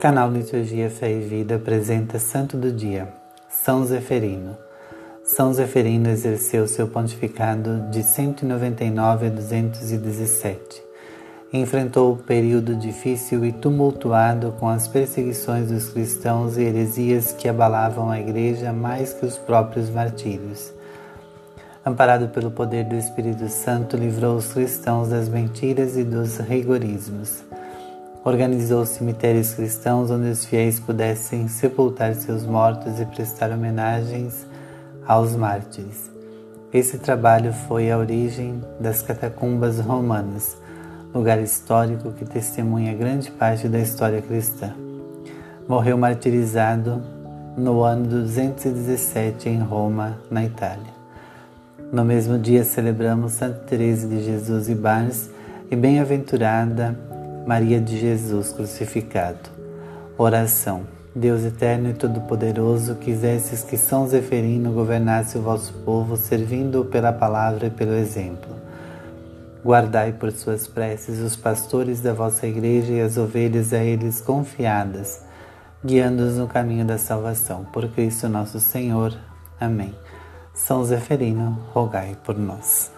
Canal Liturgia Fé e Vida apresenta Santo do Dia, São Zeferino. São Zeferino exerceu seu pontificado de 199 a 217. Enfrentou o período difícil e tumultuado com as perseguições dos cristãos e heresias que abalavam a Igreja mais que os próprios martírios. Amparado pelo poder do Espírito Santo, livrou os cristãos das mentiras e dos rigorismos organizou cemitérios cristãos onde os fiéis pudessem sepultar seus mortos e prestar homenagens aos mártires. Esse trabalho foi a origem das catacumbas romanas, lugar histórico que testemunha grande parte da história cristã. Morreu martirizado no ano 217 em Roma, na Itália. No mesmo dia celebramos Santa Teresa de Jesus e Bars e bem-aventurada Maria de Jesus crucificado. Oração. Deus eterno e todo-poderoso, quisesses que São Zeferino governasse o vosso povo, servindo-o pela palavra e pelo exemplo. Guardai por suas preces os pastores da vossa igreja e as ovelhas a eles confiadas, guiando-os no caminho da salvação. Por Cristo nosso Senhor. Amém. São Zeferino, rogai por nós.